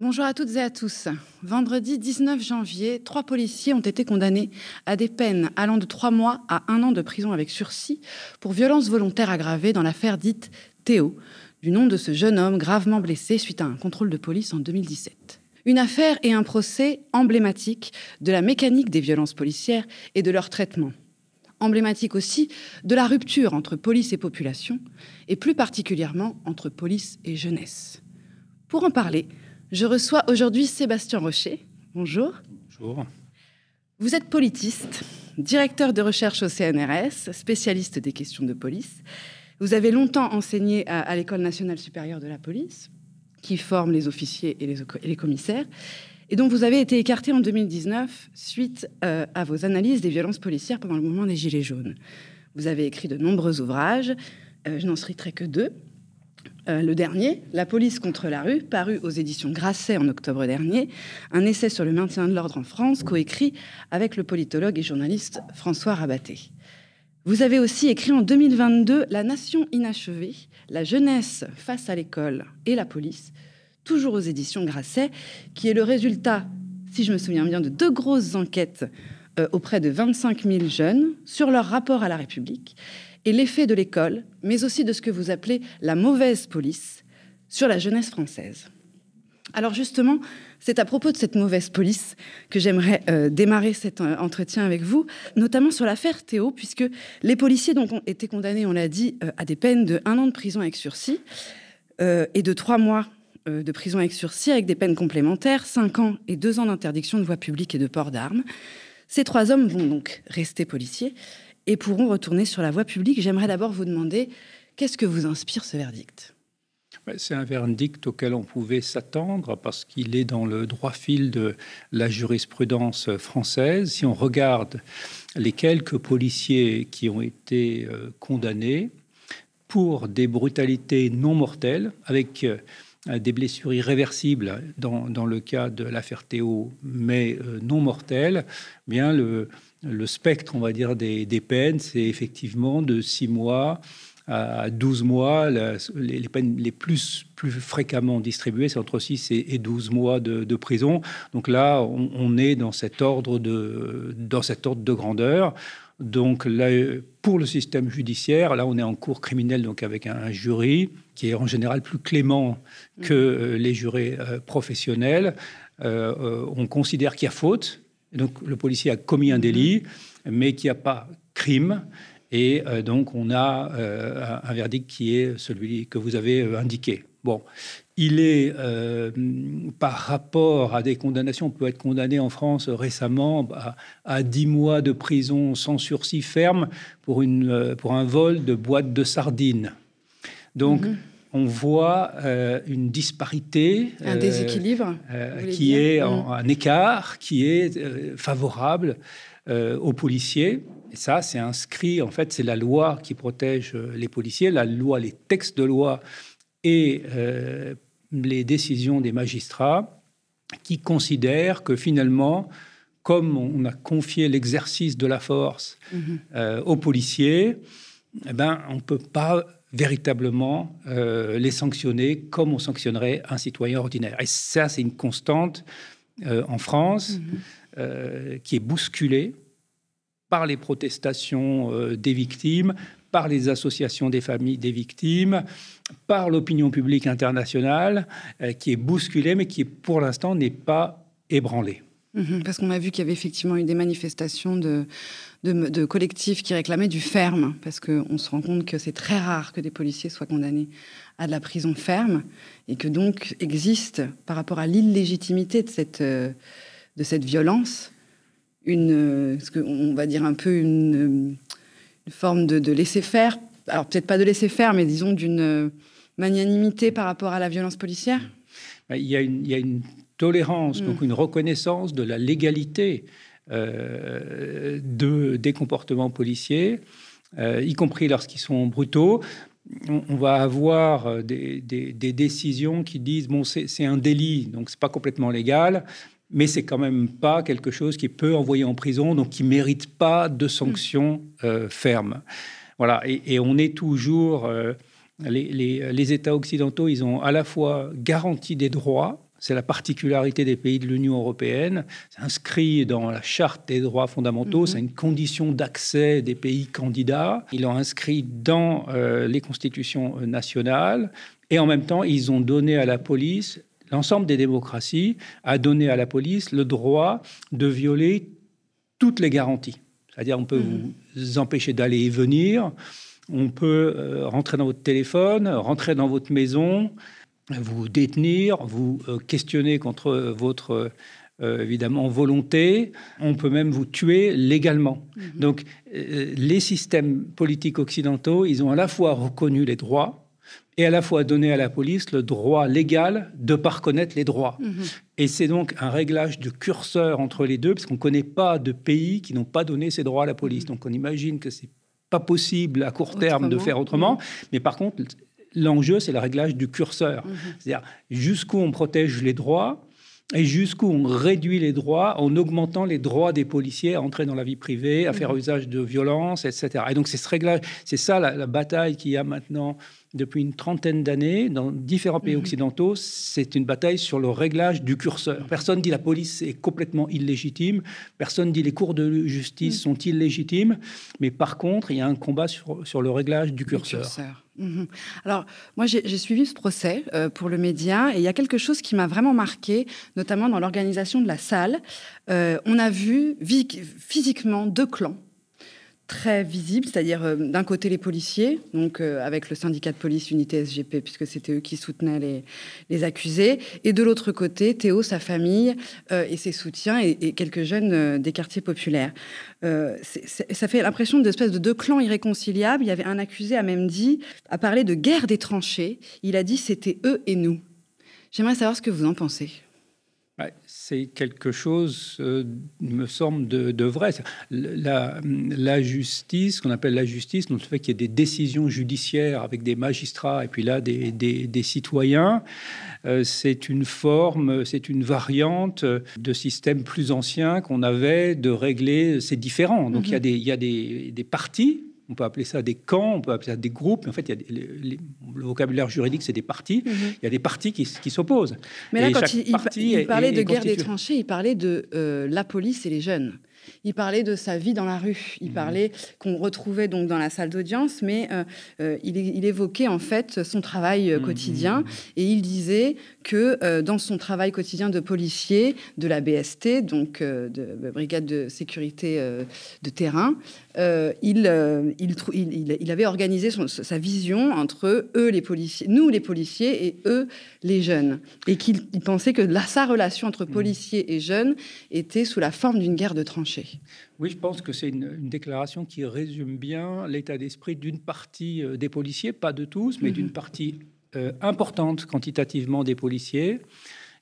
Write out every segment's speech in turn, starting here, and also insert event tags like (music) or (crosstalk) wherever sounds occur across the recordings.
Bonjour à toutes et à tous. Vendredi 19 janvier, trois policiers ont été condamnés à des peines allant de trois mois à un an de prison avec sursis pour violence volontaire aggravée dans l'affaire dite Théo, du nom de ce jeune homme gravement blessé suite à un contrôle de police en 2017. Une affaire et un procès emblématiques de la mécanique des violences policières et de leur traitement. Emblématique aussi de la rupture entre police et population, et plus particulièrement entre police et jeunesse. Pour en parler, je reçois aujourd'hui Sébastien Rocher. Bonjour. Bonjour. Vous êtes politiste, directeur de recherche au CNRS, spécialiste des questions de police. Vous avez longtemps enseigné à, l'École nationale supérieure de la police, qui forme les officiers et les, commissaires, et dont vous avez été écarté en 2019 suite euh, à vos analyses des violences policières pendant le mouvement des Gilets jaunes. Vous avez écrit de nombreux ouvrages, euh, je n'en citerai que deux, euh, le dernier, La police contre la rue, paru aux éditions Grasset en octobre dernier, un essai sur le maintien de l'ordre en France, coécrit avec le politologue et journaliste François Rabaté. Vous avez aussi écrit en 2022 La nation inachevée, la jeunesse face à l'école et la police, toujours aux éditions Grasset, qui est le résultat, si je me souviens bien, de deux grosses enquêtes euh, auprès de 25 000 jeunes sur leur rapport à la République et l'effet de l'école, mais aussi de ce que vous appelez la mauvaise police sur la jeunesse française. Alors justement, c'est à propos de cette mauvaise police que j'aimerais euh, démarrer cet euh, entretien avec vous, notamment sur l'affaire Théo, puisque les policiers donc, ont été condamnés, on l'a dit, euh, à des peines de un an de prison avec sursis et de trois mois de prison avec sursis, avec des peines complémentaires, cinq ans et deux ans d'interdiction de voie publique et de port d'armes. Ces trois hommes vont donc rester policiers et pourront retourner sur la voie publique. J'aimerais d'abord vous demander qu'est-ce que vous inspire ce verdict? C'est un verdict auquel on pouvait s'attendre parce qu'il est dans le droit fil de la jurisprudence française. Si on regarde les quelques policiers qui ont été euh, condamnés pour des brutalités non mortelles, avec euh, des blessures irréversibles dans, dans le cas de l'affaire Théo, mais euh, non mortelles, eh bien le, le spectre, on va dire, des, peines, c'est effectivement de 6 mois à 12 mois. les, peines les plus, plus fréquemment distribuées, c'est entre 6 et 12 mois de, prison. Donc là, on, est dans cet, ordre de, dans cet ordre de grandeur. Donc là, pour le système judiciaire, là, on est en cours criminel, donc avec un, jury qui est en général plus clément que mmh. euh, les jurés euh, professionnels. Euh, on considère qu'il y a faute, donc le policier a commis un délit, mais qui a pas crime. Et euh, donc on a euh, un verdict qui est celui que vous avez euh, indiqué. Bon, il est par rapport à des condamnations, on peut être condamné en France récemment à, 10 mois de prison sans sursis ferme pour, une, pour un vol de boîte de sardines. Donc, mhm on voit euh, une disparité. Un euh, déséquilibre. Euh, qui est en, mm. un écart qui est favorable aux policiers. Et ça, c'est inscrit, en fait, c'est la loi qui protège les policiers, la loi, les textes de loi et les décisions des magistrats qui considèrent que finalement, comme on a confié l'exercice de la force mm-hmm. aux policiers, eh ben, on ne peut pas véritablement euh, les sanctionner comme on sanctionnerait un citoyen ordinaire. Et ça, c'est une constante euh, en France mhm. euh, qui est bousculée par les protestations des victimes, par les associations des familles des victimes, par l'opinion publique internationale, qui est bousculée, mais qui, pour l'instant, n'est pas ébranlée. Mhm. parce qu'on a vu qu'il y avait effectivement eu des manifestations de, collectifs qui réclamaient du ferme, parce qu'on se rend compte que c'est très rare que des policiers soient condamnés à de la prison ferme, et que donc existe, par rapport à l'illégitimité de cette, euh, de cette violence, une, ce on va dire un peu une, forme de, laisser-faire, alors peut-être pas de laisser-faire, mais disons d'une magnanimité par rapport à la violence policière bah, il y, a une, il y a une tolérance, donc mm. une reconnaissance de la légalité euh, de, des comportements policiers, euh, y compris lorsqu'ils sont brutaux. On, va avoir euh, des, décisions qui disent bon, c'est un délit, donc c'est pas complètement légal, mais c'est quand même pas quelque chose qui peut envoyer en prison, donc qui mérite pas de sanctions fermes. Voilà, et, on est toujours les, les, États occidentaux, ils ont à la fois garanti des droits C'est la particularité des pays de l'Union européenne. C'est inscrit dans la charte des droits fondamentaux. Mhm. C'est une condition d'accès des pays candidats. Ils l'ont inscrit dans euh, les constitutions nationales. Et en même temps, ils ont donné à la police, l'ensemble des démocraties a donné à la police le droit de violer toutes les garanties. C'est-à-dire, on peut mhm. vous empêcher d'aller et venir, on peut euh, rentrer dans votre téléphone, rentrer dans votre maison, vous détenir, vous euh, questionner contre votre euh, évidemment volonté. On peut même vous tuer légalement. Mhm. Donc, les systèmes politiques occidentaux, ils ont à la fois reconnu les droits et à la fois donné à la police le droit légal de ne pas reconnaître les droits. Mhm. Et c'est donc un réglage de curseur entre les deux, parce qu'on ne connaît pas de pays qui n'ont pas donné ces droits à la police. Mhm. Donc on imagine que c'est pas possible à court terme de faire autrement. Mhm. Mais par contre, l'enjeu, c'est le réglage du curseur. C'est-à-dire jusqu'où on protège les droits et jusqu'où on réduit les droits en augmentant les droits des policiers à entrer dans la vie privée, à faire usage de violence, etc. Et donc c'est ce réglage, c'est ça la, la bataille qu'il y a maintenant depuis une trentaine d'années dans différents pays mhm. occidentaux, c'est une bataille sur le réglage du curseur. Personne dit la police est complètement illégitime, personne dit les cours de justice mhm. sont illégitimes, mais par contre, il y a un combat sur, sur le réglage du curseur. Mhm. Alors, moi, j'ai suivi ce procès euh, pour le média et il y a quelque chose qui m'a vraiment marqué, notamment dans l'organisation de la salle. Euh, on a vu physiquement deux clans très visible, c'est-à-dire euh, d'un côté les policiers, donc euh, avec le syndicat de police Unité SGP, puisque c'était eux qui soutenaient les, les accusés, et de l'autre côté Théo, sa famille euh, et ses soutiens et, quelques jeunes des quartiers populaires. ça fait l'impression d'espèce de deux clans irréconciliables. Il y avait un accusé a même dit, a parlé de guerre des tranchées. Il a dit c'était eux et nous. J'aimerais savoir ce que vous en pensez c'est quelque chose, euh, me semble, de, vrai. La, la justice, qu'on appelle la justice, donc le fait qu'il y ait des décisions judiciaires avec des magistrats et puis là des, des, citoyens, euh, c'est une forme, c'est une variante de système plus ancien qu'on avait de régler ces différents. Donc il y a, mm-hmm. des, il y a des, des partis on peut appeler ça des camps, on peut appeler ça des groupes, mais en fait, il y a le vocabulaire juridique, c'est des partis. Mhm. Il y a des partis qui, s'opposent. Mais là, quand il, parlait de guerre des tranchées, il parlait de euh, la police et les jeunes. Il parlait de sa vie dans la rue. Il mmh. parlait qu'on retrouvait donc dans la salle d'audience, mais euh, euh, il, évoquait en fait son travail euh, mmh, quotidien mmh, et il disait que dans son travail quotidien de policier de la BST, donc de, brigade de sécurité de terrain, il, il, avait organisé sa vision entre eux les policiers, nous les policiers et eux les jeunes, et qu'il pensait que sa relation entre policiers et jeunes était sous la forme d'une guerre de tranchées. Oui, je pense que c'est une, déclaration qui résume bien l'état d'esprit d'une partie euh, des policiers, pas de tous, mais d'une mhm. partie euh, importante quantitativement des policiers,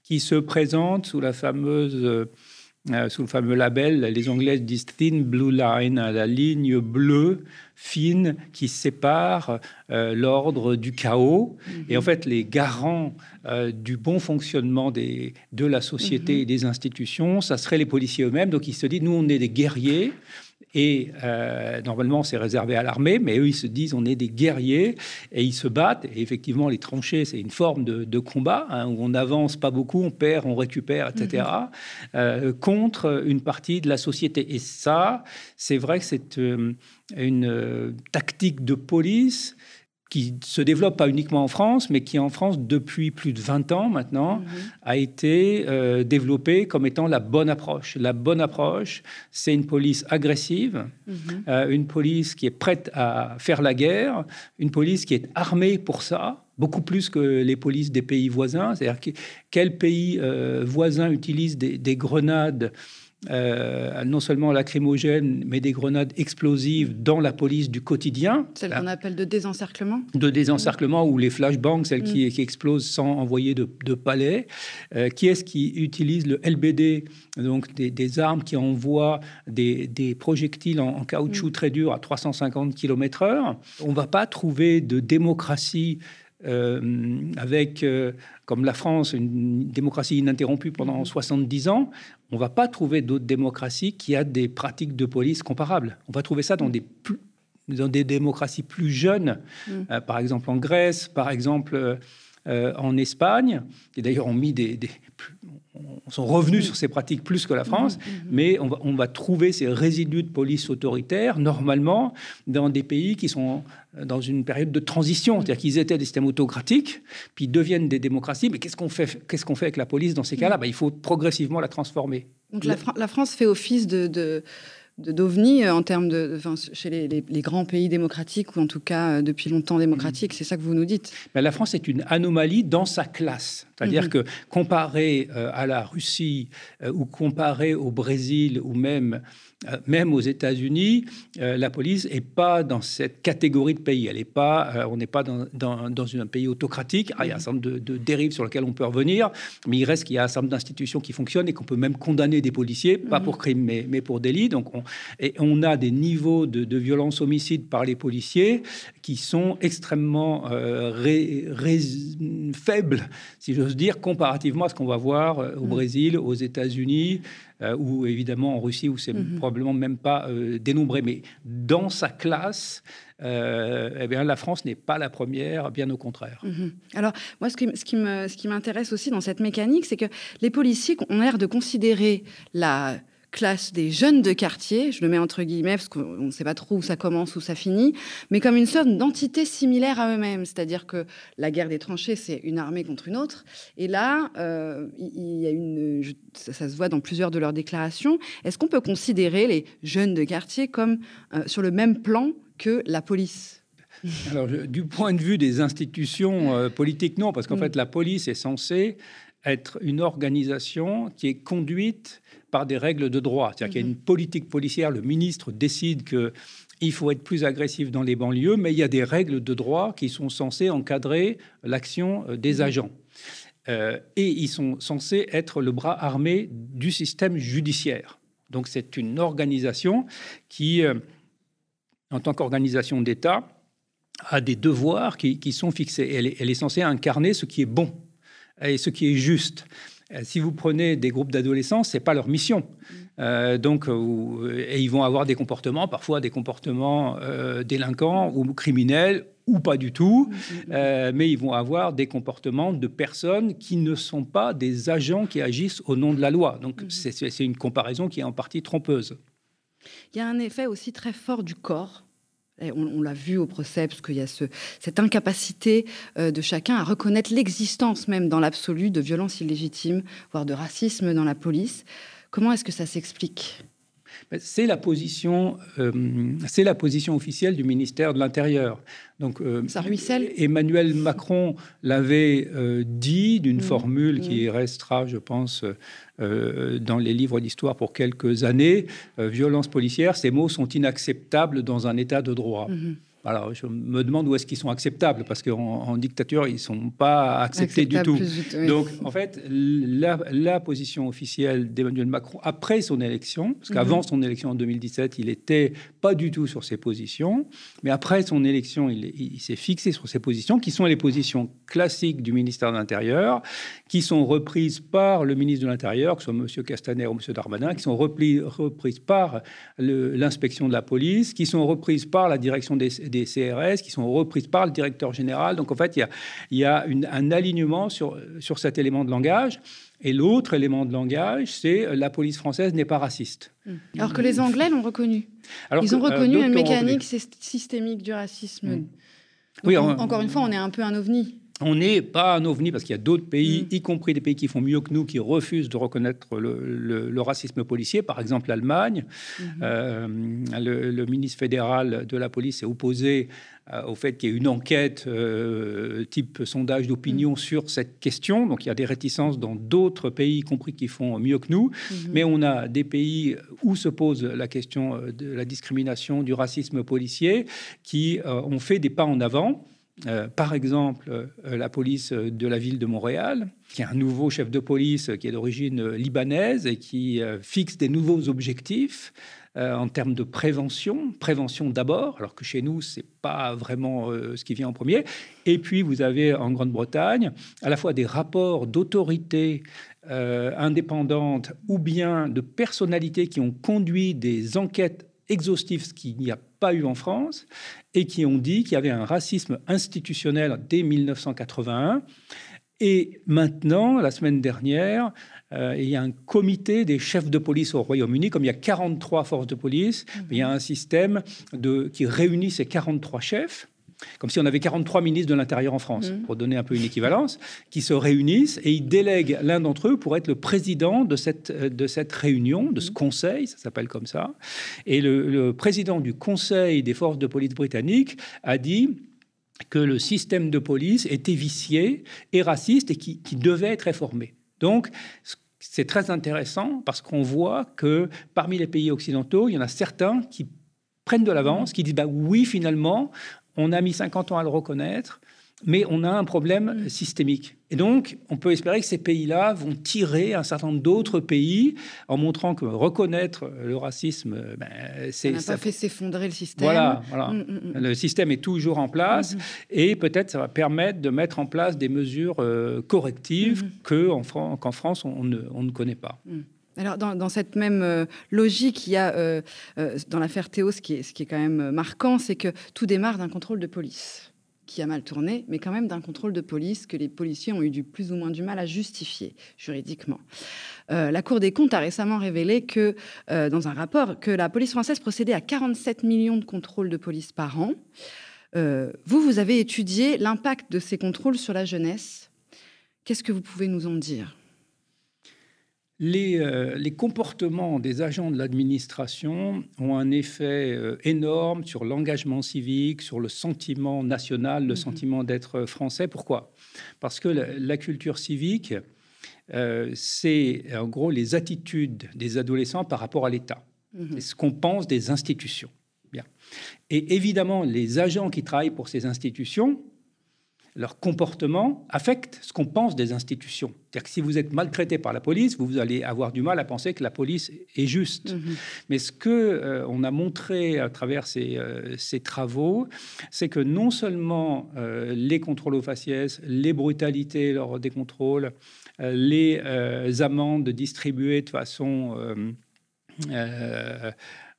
qui se présentent sous la fameuse euh, sous le fameux label, les Anglais disent Thin Blue Line, la ligne bleue fine qui sépare euh, l'ordre du chaos. Mhm. Et en fait, les garants euh, du bon fonctionnement des, de la société mhm. et des institutions, ça serait les policiers eux-mêmes. Donc ils se disent, nous, on est des guerriers, et euh, normalement, c'est réservé à l'armée, mais eux, ils se disent, on est des guerriers et ils se battent. Et effectivement, les tranchées, c'est une forme de, combat hein, où on n'avance pas beaucoup, on perd, on récupère, etc., mhm. euh, contre une partie de la société. Et ça, c'est vrai que c'est euh, une tactique de police qui se développe pas uniquement en France, mais qui en France, depuis plus de 20 ans maintenant, mhm. a été euh, développée comme étant la bonne approche. La bonne approche, c'est une police agressive, mhm. euh, une police qui est prête à faire la guerre, une police qui est armée pour ça, beaucoup plus que les polices des pays voisins. C'est-à-dire quel pays euh, voisin utilise des, des grenades euh, non seulement lacrymogènes, mais des grenades explosives dans la police du quotidien. Celle qu'on appelle de désencerclement De désencerclement, ou les flashbangs, celles qui, mm. explosent sans envoyer de, palais. Euh, qui est-ce qui utilise le LBD, donc des, armes qui envoient des, projectiles en, caoutchouc mm. très dur à 350 km/h On ne va pas trouver de démocratie euh, avec, comme la France, une démocratie ininterrompue pendant 70 mm. ans, on va pas trouver d'autres démocraties qui a des pratiques de police comparables. On va trouver ça dans des, dans des démocraties plus jeunes, mm. euh, par exemple en Grèce, par exemple euh, en Espagne, et d'ailleurs ont mis des, sont revenus sur ces pratiques plus que la France, mmh, mmh, mmh. mais on va, on va, trouver ces résidus de police autoritaire normalement dans des pays qui sont dans une période de transition, c'est-à-dire qu'ils étaient des systèmes autocratiques, puis deviennent des démocraties. Mais qu'est-ce qu'on fait, qu'est-ce qu'on fait avec la police dans ces cas-là? Ben, Il faut progressivement la transformer. Donc la, la France fait office de, de d'ovni euh, en termes de, chez les, grands pays démocratiques ou en tout cas euh, depuis longtemps démocratiques. C'est ça que vous nous dites. Mais la France est une anomalie dans sa classe. C'est-à-dire mhm. que comparé euh, à la Russie ou comparé au Brésil ou même euh, même aux États-Unis, euh, la police n'est pas dans cette catégorie de pays. Elle est pas, euh, on n'est pas dans, dans, un pays autocratique. Ah, il y a un certain nombre de, dérives sur lesquelles on peut revenir, mais il reste qu'il y a un certain nombre d'institutions qui fonctionnent et qu'on peut même condamner des policiers, pas pour crime, mais, mais pour délit. Donc, on, et on a des niveaux de, violence homicide par les policiers qui sont extrêmement faibles, si j'ose dire, comparativement à ce qu'on va voir au mmh. Brésil, aux États-Unis, euh, ou évidemment en Russie où c'est mhm. probablement même pas euh, dénombré. Mais dans sa classe, euh, eh bien, la France n'est pas la première, bien au contraire. Mhm. Alors, moi, ce qui, ce qui, me, ce qui m'intéresse aussi dans cette mécanique, c'est que les policiers ont l'air de considérer la classe des jeunes de quartier, je le mets entre guillemets parce qu'on ne sait pas trop où ça commence, où ça finit, mais comme une sorte d'entité similaire à eux-mêmes. C'est-à-dire que la guerre des tranchées, c'est une armée contre une autre. Et là, euh, il y a une, ça, se voit dans plusieurs de leurs déclarations. Est-ce qu'on peut considérer les jeunes de quartier comme euh, sur le même plan que la police? Alors, du point de vue des institutions euh, politiques, non, parce qu'en mm. fait, la police est censée être une organisation qui est conduite par des règles de droit. C'est-à-dire qu'il y a mhm. une politique policière, le ministre décide que il faut être plus agressif dans les banlieues, mais il y a des règles de droit qui sont censées encadrer l'action euh, des mhm. agents. Euh, et ils sont censés être le bras armé du système judiciaire. Donc c'est une organisation qui, euh, en tant qu'organisation d'État, a des devoirs qui, sont fixés. Elle est, elle est censée incarner ce qui est bon et ce qui est juste. Euh, si vous prenez des groupes d'adolescents, c'est pas leur mission. Mm. Euh, donc, euh, et ils vont avoir des comportements, parfois des comportements délinquants ou criminels ou pas du tout, mm, mm, mais ils vont avoir des comportements de personnes qui ne sont pas des agents qui agissent au nom de la loi. Donc, c'est une comparaison qui est en partie trompeuse. Il y a un effet aussi très fort du corps on, l'a vu au procès, parce qu'il y a cette incapacité euh, de chacun à reconnaître l'existence même dans l'absolu de violences illégitimes, voire de racisme dans la police. Comment est-ce que ça s'explique? C'est la position, euh, c'est la position officielle du ministère de l'Intérieur. Donc, euh, ça ruisselle. Emmanuel Macron l'avait euh, dit d'une mmh. formule qui mmh. restera, je pense, dans les livres d'histoire pour quelques années. violence policière, ces mots sont inacceptables dans un État de droit. Mmh. Alors, je me demande où est-ce qu'ils sont acceptables, parce qu'en en dictature, ils ne sont pas acceptés du tout. Donc, en fait, la, position officielle d'Emmanuel Macron après son élection, parce qu'avant mhm. son élection en 2017, il n'était pas du tout sur ses positions, mais après son élection, il, il s'est fixé sur ses positions, qui sont les positions classiques du ministère de l'Intérieur, qui sont reprises par le ministre de l'Intérieur, que ce soit M. Castaner ou M. Darmanin, qui sont reprises par l'inspection de la police, qui sont reprises par la direction des des CRS qui sont reprises par le directeur général. Donc en fait, il y a, un alignement sur, sur cet élément de langage. Et l'autre élément de langage, c'est la police française n'est pas raciste. Mmh. Alors que les Anglais l'ont reconnu. Alors Ils ont euh, reconnu une mécanique systémique du racisme. Mmh. Oui, encore une fois, on est un peu un ovni on n'est pas un ovni parce qu'il y a d'autres pays, mm. y compris des pays qui font mieux que nous, qui refusent de reconnaître le, racisme policier. Par exemple, l'Allemagne. Mm-hmm. Euh, le, ministre fédéral de la police est opposé euh, au fait qu'il y ait une enquête euh, type sondage d'opinion mm. sur cette question. Donc il y a des réticences dans d'autres pays, y compris qui font mieux que nous. Mm-hmm. Mais on a des pays où se pose la question de la discrimination, du racisme policier, qui ont fait des pas en avant. Euh, par exemple, euh, la police de la ville de Montréal, qui est un nouveau chef de police qui est d'origine libanaise et qui euh, fixe des nouveaux objectifs en termes de prévention, prévention d'abord, alors que chez nous, c'est pas vraiment ce qui vient en premier. Et puis, vous avez en Grande-Bretagne à la fois des rapports d'autorité indépendantes ou bien de personnalités qui ont conduit des enquêtes exhaustifs, ce qu'il n'y a pas eu en France, et qui ont dit qu'il y avait un racisme institutionnel dès 1981. Et maintenant, la semaine dernière, euh, il y a un comité des chefs de police au Royaume-Uni. Comme il y a 43 forces de police, mhm. il y a un système de, qui réunit ces 43 chefs comme si on avait 43 ministres de l'Intérieur en France, mhm. pour donner un peu une équivalence, qui se réunissent et ils délèguent l'un d'entre eux pour être le président de cette, de cette réunion, de ce mhm. conseil, ça s'appelle comme ça. Et le, président du Conseil des forces de police britanniques a dit que le système de police était vicié et raciste et qui, qui devait être réformé. Donc, c'est très intéressant parce qu'on voit que parmi les pays occidentaux, il y en a certains qui prennent de l'avance, qui disent bah oui, finalement, on a mis 50 ans à le reconnaître, mais on a un problème mm. systémique. Et donc, on peut espérer que ces pays-là vont tirer un certain nombre d'autres pays en montrant que reconnaître le racisme, ben, c'est... Ça n'a pas fait s'effondrer le système. Voilà, voilà. Mm, mm, le système est toujours en place et peut-être ça va permettre de mettre en place des mesures euh, correctives qu'en France, on ne, connaît pas. Alors, dans, cette même euh, logique, il y a euh, dans l'affaire Théo, ce qui, est, ce qui est quand même marquant, c'est que tout démarre d'un contrôle de police qui a mal tourné, mais quand même d'un contrôle de police que les policiers ont eu du plus ou moins du mal à justifier juridiquement. Euh, la Cour des comptes a récemment révélé que, euh, dans un rapport, que la police française procédait à 47 millions de contrôles de police par an. Euh, vous, vous avez étudié l'impact de ces contrôles sur la jeunesse. Qu'est-ce que vous pouvez nous en dire? Euh, les, comportements des agents de l'administration ont un effet euh, énorme sur l'engagement civique, sur le sentiment national, le mhm. sentiment d'être français. Pourquoi? Parce que la, culture civique, euh, c'est en gros les attitudes des adolescents par rapport à l'État. Mhm. C'est ce qu'on pense des institutions. Bien. Et évidemment, les agents qui travaillent pour ces institutions leur comportement affecte ce qu'on pense des institutions. C'est-à-dire que si vous êtes maltraité par la police, vous allez avoir du mal à penser que la police est juste. Mhm. Mais ce que euh, on a montré à travers ces, euh, ces travaux, c'est que non seulement euh, les contrôles aux faciès, les brutalités lors des contrôles, les amendes distribuées de façon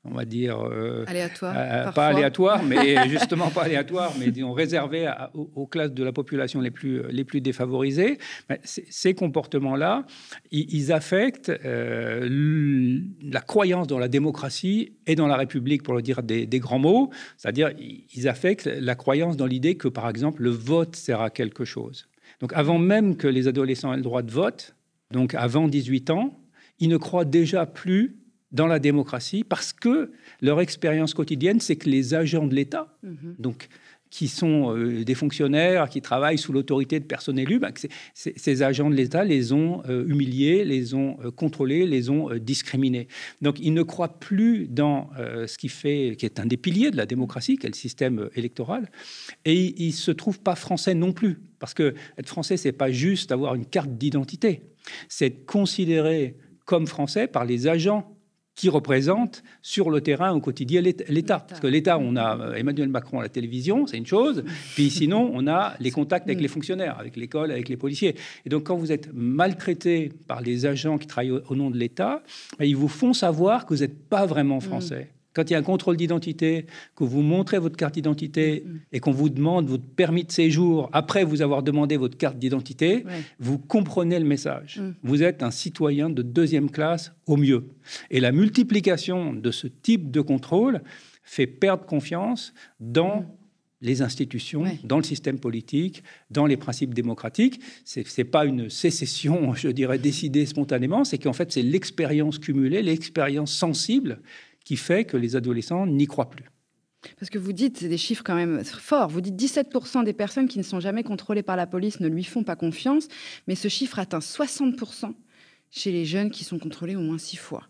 on va dire euh, aléatoire, euh, pas aléatoire, mais (laughs) justement pas aléatoire, mais disons réservé aux, classes de la population les plus les plus défavorisées. ces comportements-là, ils, affectent euh, la croyance dans la démocratie et dans la République, pour le dire des, des grands mots. C'est-à-dire, ils affectent la croyance dans l'idée que, par exemple, le vote sert à quelque chose. Donc, avant même que les adolescents aient le droit de vote, donc avant 18 ans, ils ne croient déjà plus dans la démocratie parce que leur expérience quotidienne, c'est que les agents de l'État, mhm. donc qui sont euh, des fonctionnaires qui travaillent sous l'autorité de personnes élues, bah, ces agents de l'État les ont euh, humiliés, les ont euh, contrôlés, les ont discriminés. Donc ils ne croient plus dans ce qui fait, qui est un des piliers de la démocratie, qui est le système électoral, et ils, ne se trouvent pas français non plus, parce que être français, c'est pas juste avoir une carte d'identité, c'est être considéré comme français par les agents qui représente sur le terrain au quotidien l'État. Parce que l'État, on a euh, Emmanuel Macron à la télévision, c'est une chose, puis sinon, on a les contacts avec les fonctionnaires, avec l'école, avec les policiers. Et donc, quand vous êtes maltraité par les agents qui travaillent au, nom de l'État, ben, ils vous font savoir que vous n'êtes pas vraiment français quand il y a un contrôle d'identité, que vous montrez votre carte d'identité mm. et qu'on vous demande votre permis de séjour après vous avoir demandé votre carte d'identité, vous comprenez le message. Mm. Vous êtes un citoyen de deuxième classe au mieux. Et la multiplication de ce type de contrôle fait perdre confiance dans mm. les institutions, dans le système politique, dans les principes démocratiques. Ce n'est pas une sécession, (laughs) je dirais, décidée spontanément, c'est qu'en fait, c'est l'expérience cumulée, l'expérience sensible qui fait que les adolescents n'y croient plus. Parce que vous dites, c'est des chiffres quand même forts, vous dites 17% des personnes qui ne sont jamais contrôlées par la police ne lui font pas confiance, mais ce chiffre atteint 60% chez les jeunes qui sont contrôlés au moins six fois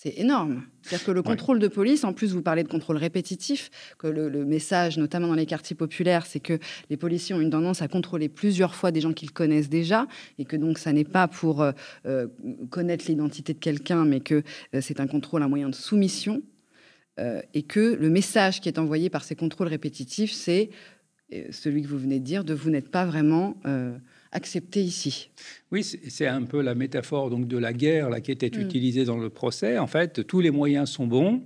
c'est énorme. C'est-à-dire que le contrôle de police, en plus, vous parlez de contrôle répétitif, que le, message, notamment dans les quartiers populaires, c'est que les policiers ont une tendance à contrôler plusieurs fois des gens qu'ils connaissent déjà, et que donc ça n'est pas pour euh, euh, connaître l'identité de quelqu'un, mais que euh, c'est un contrôle, un moyen de soumission, et que le message qui est envoyé par ces contrôles répétitifs, c'est celui que vous venez de dire, de vous n'êtes pas vraiment accepté ici. Oui, c'est un peu la métaphore donc de la guerre là, qui était mm. utilisée dans le procès. En fait, tous les moyens sont bons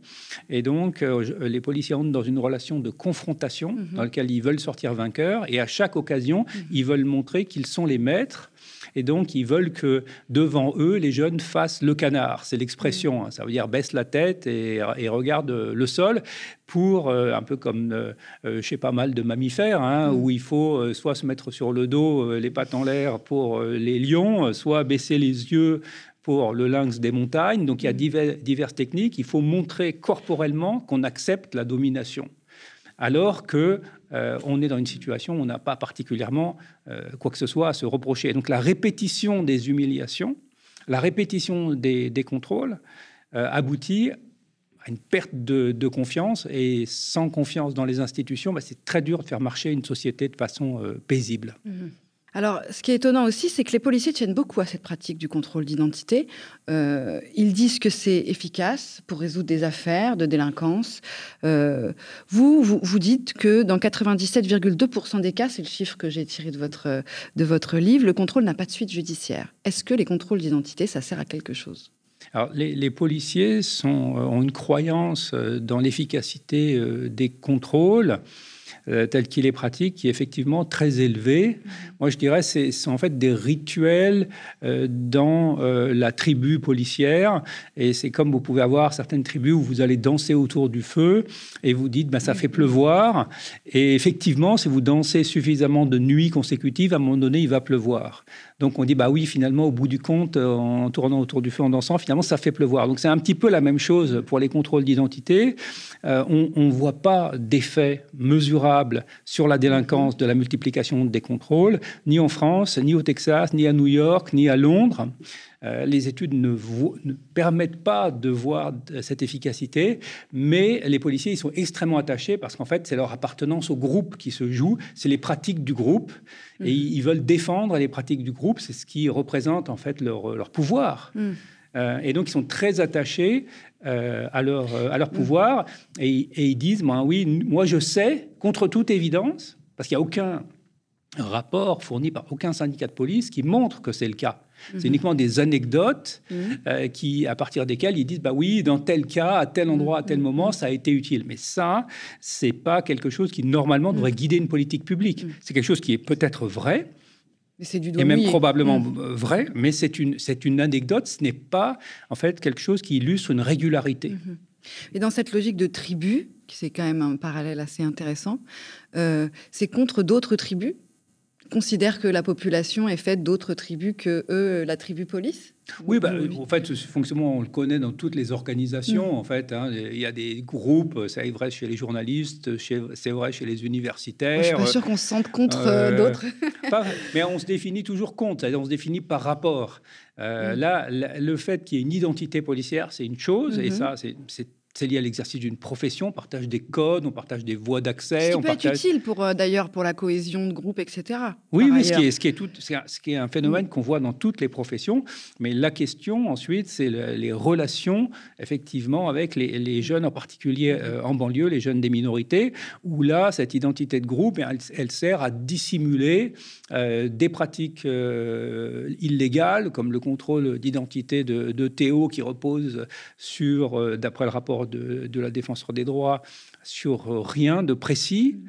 et donc euh, les policiers entrent dans une relation de confrontation mm-hmm. dans laquelle ils veulent sortir vainqueurs et à chaque occasion, mm-hmm. ils veulent montrer qu'ils sont les maîtres et donc, ils veulent que devant eux, les jeunes fassent le canard. C'est l'expression. Hein. Ça veut dire baisse la tête et, regarde le sol pour, euh, un peu comme euh, euh, chez pas mal de mammifères, hein, mm. où il faut soit se mettre sur le dos, les pattes en l'air pour les lions, soit baisser les yeux pour le lynx des montagnes. Donc il y a mm. diverses techniques. Il faut montrer corporellement qu'on accepte la domination alors que euh, on est dans une situation où on n'a pas particulièrement euh, quoi que ce soit à se reprocher. Donc la répétition des humiliations, la répétition des, contrôles euh, aboutit à une perte de, confiance et sans confiance dans les institutions, bah, c'est très dur de faire marcher une société de façon paisible. Mmh. Alors, ce qui est étonnant aussi, c'est que les policiers tiennent beaucoup à cette pratique du contrôle d'identité. Euh, ils disent que c'est efficace pour résoudre des affaires de délinquance. Euh, vous, vous, dites que dans 97,2% des cas, c'est le chiffre que j'ai tiré de votre, de votre livre, le contrôle n'a pas de suite judiciaire. Est-ce que les contrôles d'identité, ça sert à quelque chose? Alors, les, policiers euh, ont une croyance dans l'efficacité des contrôles. Euh, tel qu'il est pratique, qui est effectivement très élevé. Moi, je dirais c'est en fait des rituels euh, dans euh, la tribu policière. Et c'est comme vous pouvez avoir certaines tribus où vous allez danser autour du feu et vous dites, ben, ça fait pleuvoir. Et effectivement, si vous dansez suffisamment de nuits consécutives, à un moment donné, il va pleuvoir. Donc on dit, bah oui, finalement, au bout du compte, en tournant autour du feu, en dansant, finalement, ça fait pleuvoir. Donc c'est un petit peu la même chose pour les contrôles d'identité. on ne voit pas d'effet mesurable sur la délinquance de la multiplication des contrôles, ni en France, ni au Texas, ni à New York, ni à Londres. Euh, les études ne, permettent pas de voir cette efficacité, mais les policiers ils sont extrêmement attachés parce qu'en fait, c'est leur appartenance au groupe qui se joue, c'est les pratiques du groupe, et mm. ils veulent défendre les pratiques du groupe, c'est ce qui représente en fait leur, pouvoir. Mm. Euh, et donc, ils sont très attachés euh, à, leur, à leur mm. pouvoir. Et, et, ils disent, moi, oui, moi, je sais, contre toute évidence, parce qu'il n'y a aucun rapport fourni par aucun syndicat de police qui montre que c'est le cas. C'est mm-hmm. uniquement des anecdotes mm. euh, qui, à partir desquelles ils disent bah oui, dans tel cas, à tel endroit, à tel mm-hmm. moment, ça a été utile. Mais ça, c'est pas quelque chose qui normalement devrait guider une politique publique. C'est quelque chose qui est peut-être vrai, c'est du et même probablement mm. vrai, mais c'est une, c'est une anecdote, ce n'est pas en fait quelque chose qui illustre une régularité. Mm-hmm. Et dans cette logique de tribu, qui c'est quand même un parallèle assez intéressant, euh, c'est contre d'autres tribus? Considèrent que la population est faite d'autres tribus que eux, la tribu police? Oui, bah, en fait, ce fonctionnement, on le connaît dans toutes les organisations. Mm. En fait, hein. il y a des groupes, c'est vrai chez les journalistes, c'est vrai chez les universitaires. je suis pas sûr qu'on se sente contre euh, d'autres. (laughs) mais on se définit toujours contre, on se définit par rapport. Euh, mm. Là, le fait qu'il y ait une identité policière, c'est une chose, et mm-hmm. ça, c'est c'est lié à l'exercice d'une profession, on partage des codes, on partage des voies d'accès. Ce qui peut être utile pour euh, d'ailleurs pour la cohésion de groupe, etc. Oui, oui, ce qui, est, ce qui est, tout, ce qui est un phénomène qu'on voit dans toutes les professions. Mais la question ensuite, c'est les relations effectivement avec les, jeunes, en particulier euh, en banlieue, les jeunes des minorités, où là, cette identité de groupe, elle, elle sert à dissimuler euh, des pratiques illégales, comme le contrôle d'identité de, de Théo, qui repose sur, d'après le rapport de, la défenseur des droits sur rien de précis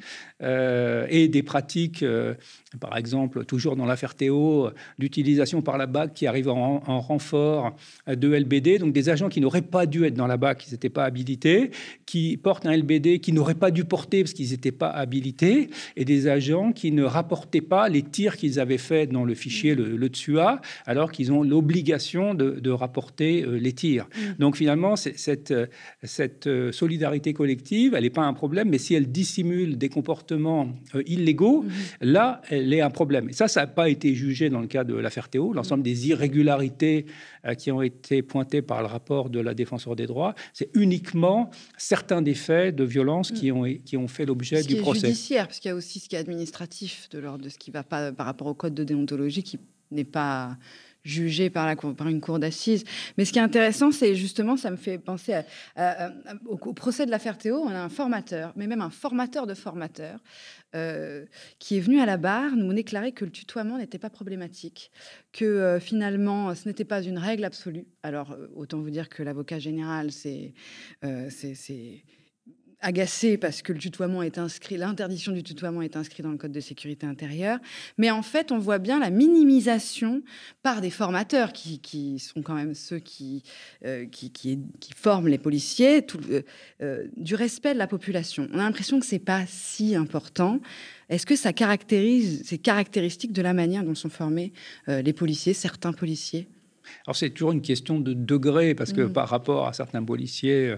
euh, et des pratiques euh, par exemple, toujours dans l'affaire Théo, d'utilisation par la BAC qui arrive en, renfort de LBD, donc des agents qui n'auraient pas dû être dans la BAC, qui n'étaient pas habilités, qui portent un LBD qui n'auraient pas dû porter parce qu'ils n'étaient pas habilités, et des agents qui ne rapportaient pas les tirs qu'ils avaient faits dans le fichier, le, le TSUA, alors qu'ils ont l'obligation de, rapporter euh, les tirs. Mm. Donc finalement, cette, cette solidarité collective, elle n'est pas un problème, mais si elle dissimule des comportements euh, illégaux, là, elle est un problème. Et ça, ça n'a pas été jugé dans le cas de l'affaire Théo. L'ensemble des irrégularités euh, qui ont été pointées par le rapport de la défenseur des droits, c'est uniquement certains des faits de violence qui ont, qui ont fait l'objet du procès. judiciaire, parce qu'il y a aussi ce qui est administratif de l'ordre de ce qui ne va pas par rapport au code de déontologie qui n'est pas jugé par, une cour d'assises. Mais ce qui est intéressant, c'est justement, ça me fait penser au, procès de l'affaire Théo. On a un formateur, mais même un formateur de formateurs, euh, qui est venu à la barre nous déclarer que le tutoiement n'était pas problématique, que euh, finalement ce n'était pas une règle absolue. Alors euh, autant vous dire que l'avocat général, c'est agacé parce que le tutoiement est inscrit, l'interdiction du tutoiement est inscrite dans le code de sécurité intérieure. Mais en fait, on voit bien la minimisation par des formateurs qui, sont quand même ceux qui, euh, qui, qui, forment les policiers tout, euh, euh, du respect de la population. On a l'impression que c'est pas si important. Est-ce que ça caractérise, c'est caractéristique de la manière dont sont formés les policiers, certains policiers? Alors c'est toujours une question de degré parce que mmh. par rapport à certains policiers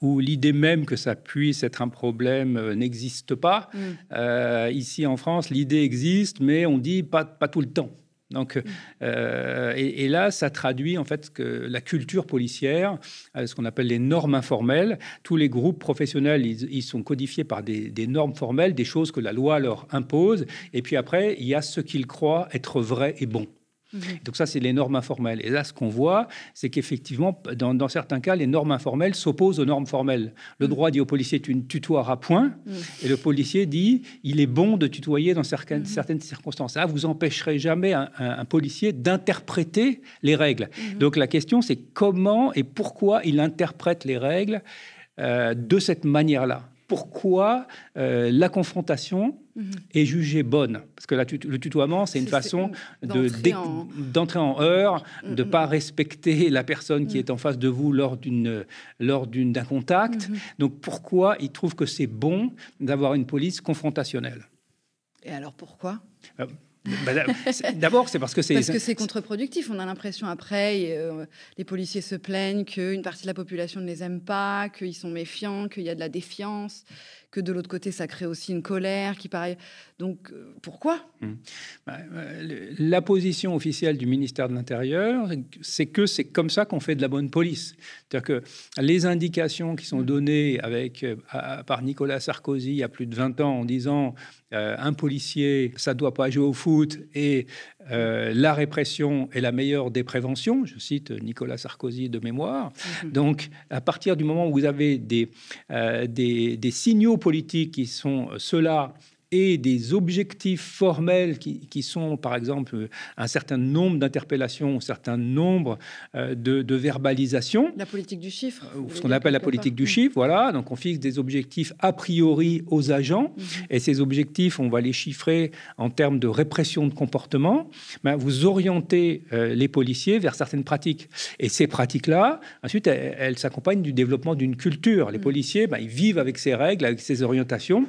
où l'idée même que ça puisse être un problème euh, n'existe pas. Mm. Euh, ici en France, l'idée existe, mais on dit pas, pas tout le temps. Donc, mm. euh, et, là, ça traduit en fait que la culture policière, ce qu'on appelle les normes informelles. Tous les groupes professionnels, ils, sont codifiés par des, des, normes formelles, des choses que la loi leur impose. Et puis après, il y a ce qu'ils croient être vrai et bon. Mhm. Donc ça, c'est les normes informelles. Et là, ce qu'on voit, c'est qu'effectivement, dans, certains cas, les normes informelles s'opposent aux normes formelles. Le mhm. droit dit au policier, tu ne tutoieras point. Mhm. Et le policier dit, il est bon de tutoyer dans certaines, certaines circonstances. Ah, vous empêcherez jamais un, policier d'interpréter les règles. Donc la question, c'est comment et pourquoi il interprète les règles euh, de cette manière-là? Pourquoi euh, la confrontation mhm. est jugée bonne. Parce que le tutoiement, c'est une façon d'entrer en... en... heure, de ne pas respecter la personne qui mhm. est en face de vous lors d'un contact. Donc pourquoi il trouve que c'est bon d'avoir une police confrontationnelle? Et alors pourquoi? Euh, bah, d'abord, c'est parce que c'est... Parce que c'est contre-productif. On a l'impression après, euh, les policiers se plaignent qu'une partie de la population ne les aime pas, qu'ils sont méfiants, qu'il y a de la défiance que de l'autre côté, ça crée aussi une colère qui paraît. Donc, euh, pourquoi? Hum. bah, euh, La position officielle du ministère de l'Intérieur, c'est que c'est comme ça qu'on fait de la bonne police. C'est-à-dire que les indications qui sont hum. données avec, euh, par Nicolas Sarkozy il y a plus de 20 ans en disant un policier, ça ne doit pas jouer au foot et la répression est la meilleure des préventions. Je cite Nicolas Sarkozy de mémoire. Hum, Donc, à partir du moment où vous avez des, des, des signaux politiques qui sont euh, ceux-là et des objectifs formels qui, qui, sont, par exemple, un certain nombre d'interpellations, un certain nombre euh, de, de, verbalisations. La politique du chiffre. Euh, ce qu'on appelle la politique du chiffre, voilà. Donc, on fixe des objectifs a priori aux agents, mhm. et ces objectifs, on va les chiffrer en termes de répression de comportement. Ben, vous orientez les policiers vers certaines pratiques. Et ces pratiques-là, ensuite, elles, s'accompagnent du développement d'une culture. Les mhm. policiers, ben, ils vivent avec ces règles, avec ces orientations.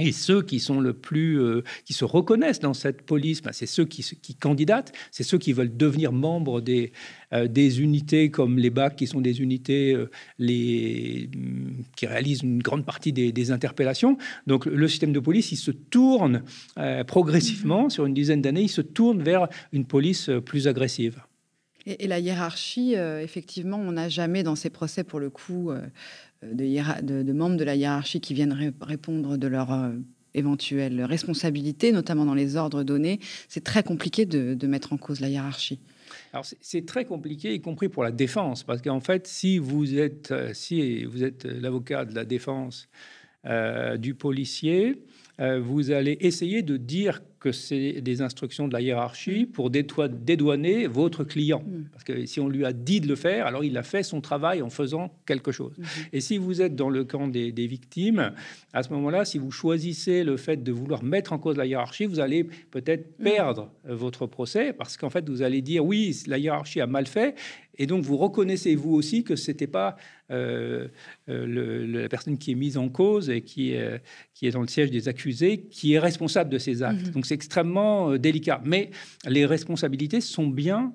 Et ceux qui sont le plus, euh, qui se reconnaissent dans cette police, ben, c'est ceux qui, qui candidatent, c'est ceux qui veulent devenir membres des, euh, des unités comme les BAC, qui sont des unités euh, les, qui réalisent une grande partie des, interpellations. Donc le système de police, il se tourne progressivement, mm-hmm. sur une dizaine d'années, il se tourne vers une police plus agressive. Et, la hiérarchie, effectivement, on n'a jamais dans ces procès, pour le coup, de, membres de la hiérarchie qui viennent répondre de leur euh, éventuelle responsabilité, notamment dans les ordres donnés. C'est très compliqué de, mettre en cause la hiérarchie. Alors c'est très compliqué, y compris pour la défense, parce qu'en fait, si vous êtes, euh, si êtes l'avocat de la défense euh, du policier, vous allez essayer de dire que c'est des instructions de la hiérarchie mm. pour dédouaner votre client. Mm. Parce que si on lui a dit de le faire, alors il a fait son travail en faisant quelque chose. Mm-hmm. Et si vous êtes dans le camp des, victimes, à ce moment-là, si vous choisissez le fait de vouloir mettre en cause la hiérarchie, vous allez peut-être mm. perdre votre procès parce qu'en fait, vous allez dire oui, la hiérarchie a mal fait. Et donc, vous reconnaissez vous aussi que ce n'était pas euh, euh, la personne qui est mise en cause et qui est, qui est dans le siège des accusés qui est responsable de ces actes. Mm-hmm. Donc, c'est extrêmement euh, délicat. Mais les responsabilités sont bien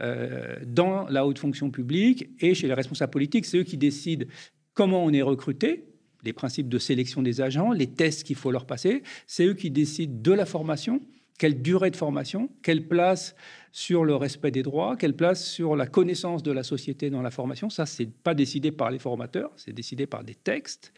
euh, dans la haute fonction publique et chez les responsables politiques. C'est eux qui décident comment on est recruté, les principes de sélection des agents, les tests qu'il faut leur passer. C'est eux qui décident de la formation, quelle durée de formation, quelle place sur le respect des droits, quelle place sur la connaissance de la société dans la formation. Ça, c'est pas décidé par les formateurs, c'est décidé par des textes.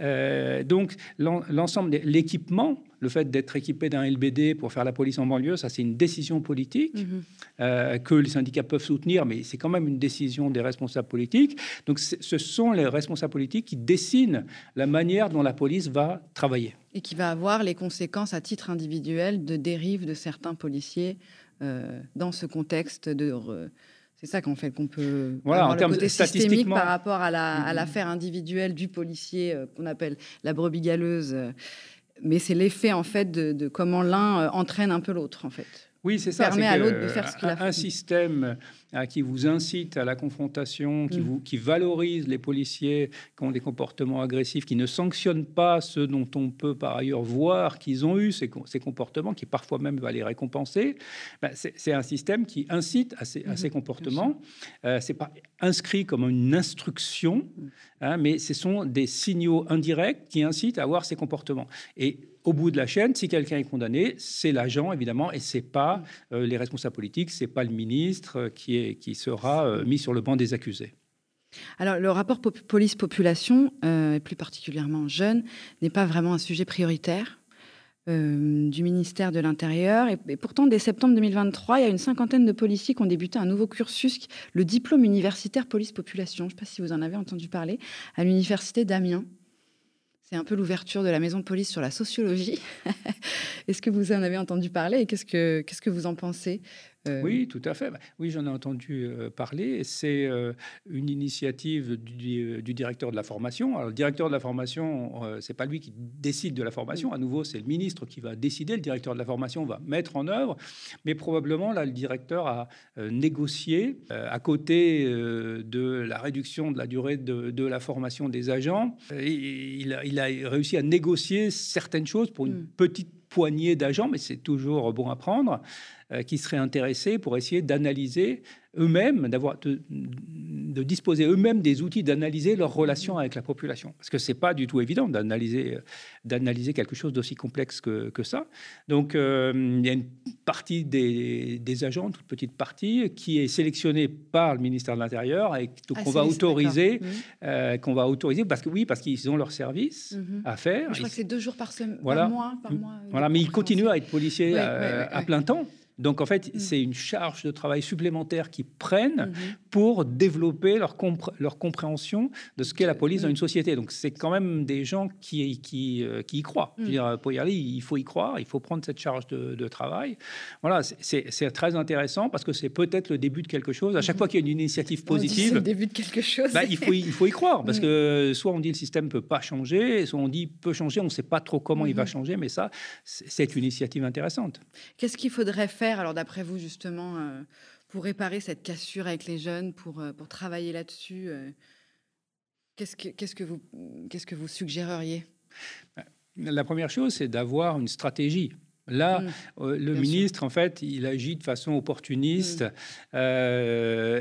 Euh, donc, l'ensemble de l'équipement, le fait d'être équipé d'un LBD pour faire la police en banlieue, ça, c'est une décision politique mhm. euh, que les syndicats peuvent soutenir, mais c'est quand même une décision des responsables politiques. Donc, ce sont les responsables politiques qui dessinent la manière dont la police va travailler. Et qui va avoir les conséquences à titre individuel de dérive de certains policiers dans ce contexte de. C'est ça qu'en fait qu'on peut voilà, avoir en le côté systémique par rapport à mm-hmm. l'affaire individuelle du policier euh, qu'on appelle la brebis galeuse. mais c'est l'effet en fait de, comment l'un euh, entraîne un peu l'autre en fait. Oui, c'est ça. Permet à l'autre de faire ce qu'il a fait. Un système qui vous incite à la confrontation, qui, mm. vous, qui valorise les policiers qui ont des comportements agressifs, qui ne sanctionne pas ceux dont on peut par ailleurs voir qu'ils ont eu ces, ces, comportements, qui parfois même va les récompenser, ben, c'est un système qui incite à ces, à ces mm-hmm. comportements. Euh, c'est pas inscrit comme une instruction, mm. hein, mais ce sont des signaux indirects qui incitent à avoir ces comportements. Et au bout de la chaîne, si quelqu'un est condamné, c'est l'agent évidemment, et c'est pas mm. euh, les responsables politiques, c'est pas le ministre euh, qui est qui sera euh, mis sur le banc des accusés. Alors, le rapport police-population, euh, plus particulièrement jeune, n'est pas vraiment un sujet prioritaire du ministère de l'Intérieur. Et, pourtant, dès septembre 2023, il y a une cinquantaine de policiers qui ont débuté un nouveau cursus, le diplôme universitaire police-population. Je ne sais pas si vous en avez entendu parler, à l'université d'Amiens. C'est un peu l'ouverture de la maison de police sur la sociologie. (laughs) Est-ce que vous en avez entendu parler et qu'est-ce que, qu'est-ce que vous en pensez euh, oui, tout à fait. Bah, oui, j'en ai entendu euh, parler. C'est euh, une initiative du, directeur de la formation. Alors, le directeur de la formation, c'est pas lui qui décide de la formation. À nouveau, c'est le ministre qui va décider. Le directeur de la formation va mettre en œuvre. Mais probablement, là, le directeur a négocié à côté de la réduction de la durée de, la formation des agents. Il a, il, a, réussi à négocier certaines choses pour une mm. petite poignée d'agents, mais c'est toujours bon à prendre. Euh, qui seraient intéressés pour essayer d'analyser eux-mêmes, d'avoir de, disposer eux-mêmes des outils d'analyser leurs relations avec la population. Parce que c'est pas du tout évident d'analyser d'analyser quelque chose d'aussi complexe que, que, ça. Donc euh, il y a une partie des, des, agents, toute petite partie, qui est sélectionnée par le ministère de l'Intérieur et ah, on va autoriser, euh, qu'on va autoriser parce que oui, parce qu'ils ont leur service mhm. à faire. Je crois que c'est deux jours par, semaine, voilà. par mois, par mois. Voilà, mais ils continuent à être policiers à plein temps. Donc en fait, mm. c'est une charge de travail supplémentaire qu'ils prennent mm-hmm. pour développer leur, leur compréhension de ce qu'est la police dans mm. une société. Donc c'est quand même des gens qui, qui, euh, qui y croient. Je veux mm. dire, pour y aller, il faut y croire, il faut prendre cette charge de, travail. Voilà, c'est très intéressant parce que c'est peut-être le début de quelque chose. À chaque mm-hmm. fois qu'il y a une initiative positive, le début de quelque chose. Bah, il, faut y, il faut y croire parce que soit on dit le système peut pas changer, soit on dit peut changer, on ne sait pas trop comment il va mm-hmm. changer, mais ça, c'est une initiative intéressante. Qu'est-ce qu'il faudrait faire alors d'après vous, justement, euh, pour réparer cette cassure avec les jeunes, pour, euh, pour travailler là-dessus euh, Qu'est-ce que, qu'est-ce, que vous, qu'est-ce que vous suggéreriez? La première chose, c'est d'avoir une stratégie. Là, mmh. le ministre, en fait, il agit de façon opportuniste mmh.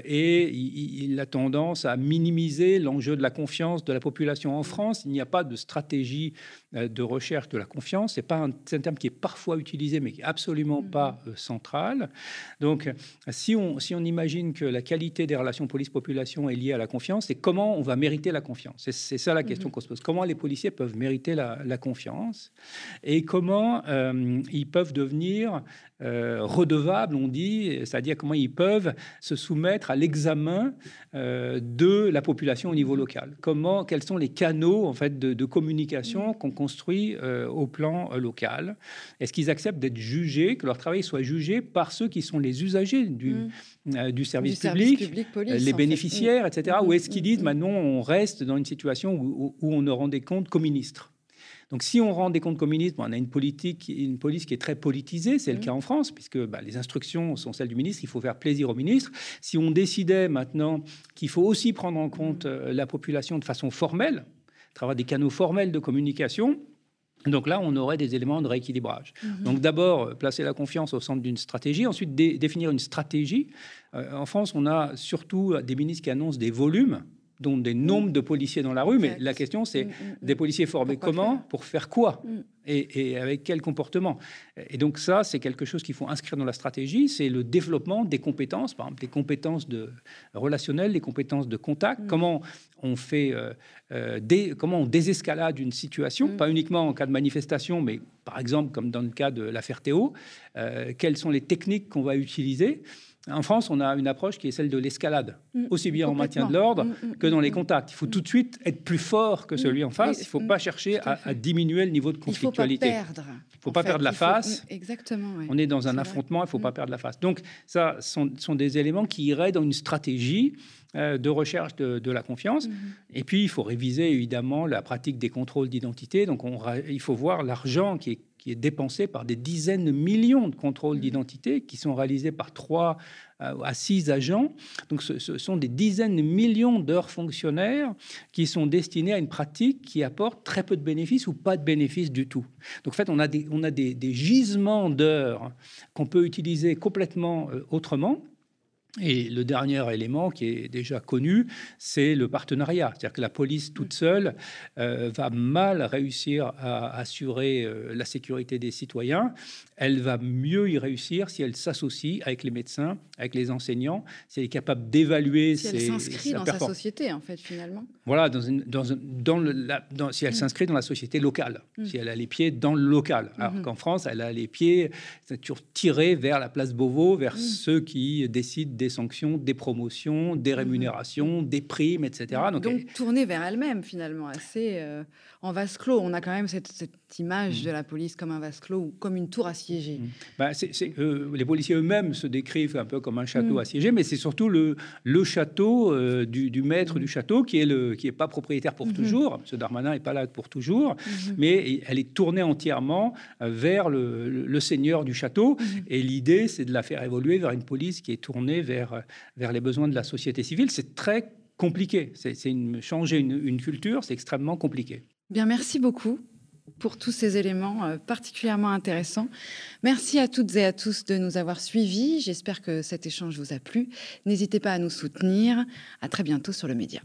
et il, a tendance à minimiser l'enjeu de la confiance de la population en France. Il n'y a pas de stratégie de recherche de la confiance. C'est pas un, un, terme qui est parfois utilisé, mais qui est absolument mm-hmm. pas euh, central. Donc, si on, si on imagine que la qualité des relations police-population est liée à la confiance, c'est comment on va mériter la confiance? C'est ça la mm-hmm. question qu'on se pose. Comment les policiers peuvent mériter la, confiance? Et comment euh, ils peuvent devenir redevables, on dit, c'est-à-dire comment ils peuvent se soumettre à l'examen de la population au niveau local? Comment, quels sont les canaux en fait de, de communication mm-hmm. qu'on construit euh, au plan euh, local Est-ce qu'ils acceptent d'être jugés, que leur travail soit jugé par ceux qui sont les usagers du, mm. euh, du service public, les bénéficiaires, etc. Mm. Ou est-ce qu'ils mm. disent maintenant on reste dans une situation où, on ne rend des comptes qu'aux ministres donc, si on rend des comptes communistes, on a une politique, une police qui est très politisée, c'est le cas en France, puisque bah, les instructions sont celles du ministre, il faut faire plaisir au ministre. Si on décidait maintenant qu'il faut aussi prendre en compte la population de façon formelle, travers des canaux formels de communication. Donc là, on aurait des éléments de rééquilibrage. Mhm. Donc d'abord, placer la confiance au centre d'une stratégie, ensuite définir une stratégie. Euh, en France, on a surtout des ministres qui annoncent des volumes dont des nombres de policiers dans la rue, mais la question c'est mm, mm, mm. des policiers formés comment Pour faire quoi? Et, avec quel comportement? Et donc ça, c'est quelque chose qu'il faut inscrire dans la stratégie, c'est le développement des compétences, par exemple les compétences de relationnelles, les compétences de contact, mm. comment on fait, euh, euh, comment on désescalade une situation, pas uniquement en cas de manifestation, mais par exemple comme dans le cas de l'affaire Théo, euh, quelles sont les techniques qu'on va utiliser? En France, on a une approche qui est celle de l'escalade, mm. aussi bien en maintien de l'ordre mm, mm, que dans les contacts. Il faut tout de suite être plus fort que celui en face. Il ne faut pas chercher à, diminuer le niveau de conflictualité. Il ne faut pas perdre. Il ne faut pas perdre la face. Exactement. On est dans un affrontement, il ne faut pas perdre la face. Donc, ça sont, sont, des éléments qui iraient dans une stratégie euh, de recherche de, la confiance. Et puis, il faut réviser évidemment la pratique des contrôles d'identité. Donc, on, il faut voir l'argent qui est qui est dépensé par des dizaines de millions de contrôles mmh. d'identité qui sont réalisés par trois euh, à six agents. Donc ce, sont des dizaines de millions d'heures fonctionnaires qui sont destinées à une pratique qui apporte très peu de bénéfices ou pas de bénéfices du tout. Donc en fait, on a des, on a des, gisements d'heures qu'on peut utiliser complètement euh, autrement et le dernier élément qui est déjà connu, c'est le partenariat. C'est-à-dire que la police toute seule euh, va mal réussir à assurer euh, la sécurité des citoyens. Elle va mieux y réussir si elle s'associe avec les médecins, avec les enseignants, si elle est capable d'évaluer si elle s'inscrit dans sa société, en fait, finalement. Voilà, dans, dans, dans, le, dans si elle mm. s'inscrit dans la société locale, mm. si elle a les pieds dans le local. Alors mm-hmm. qu'en France, elle a les pieds toujours tirés vers la place Beauvau, vers mm. ceux qui décident des sanctions, des promotions, des mhm. rémunérations, des primes, etc. Donc, Donc tourner vers elle-même, finalement, assez euh, en vase clos. On a quand même cette, image mhm. de la police comme un vase clos ou comme une tour assiégée. Mhm. Ben, euh, les policiers eux-mêmes se décrivent un peu comme un château assiégé, mais c'est surtout le, le château euh, du, maître du château qui est le qui est pas propriétaire pour toujours. M. Darmanin n'est pas là pour toujours, mais elle est tournée entièrement vers le, le seigneur du château. Et l'idée, c'est de la faire évoluer vers une police qui est tournée vers vers, les besoins de la société civile. C'est très compliqué. C'est changer une, culture, c'est extrêmement compliqué. Bien, merci beaucoup pour tous ces éléments euh, particulièrement intéressants. Merci à toutes et à tous de nous avoir suivis. J'espère que cet échange vous a plu. N'hésitez pas à nous soutenir. À très bientôt sur le Média.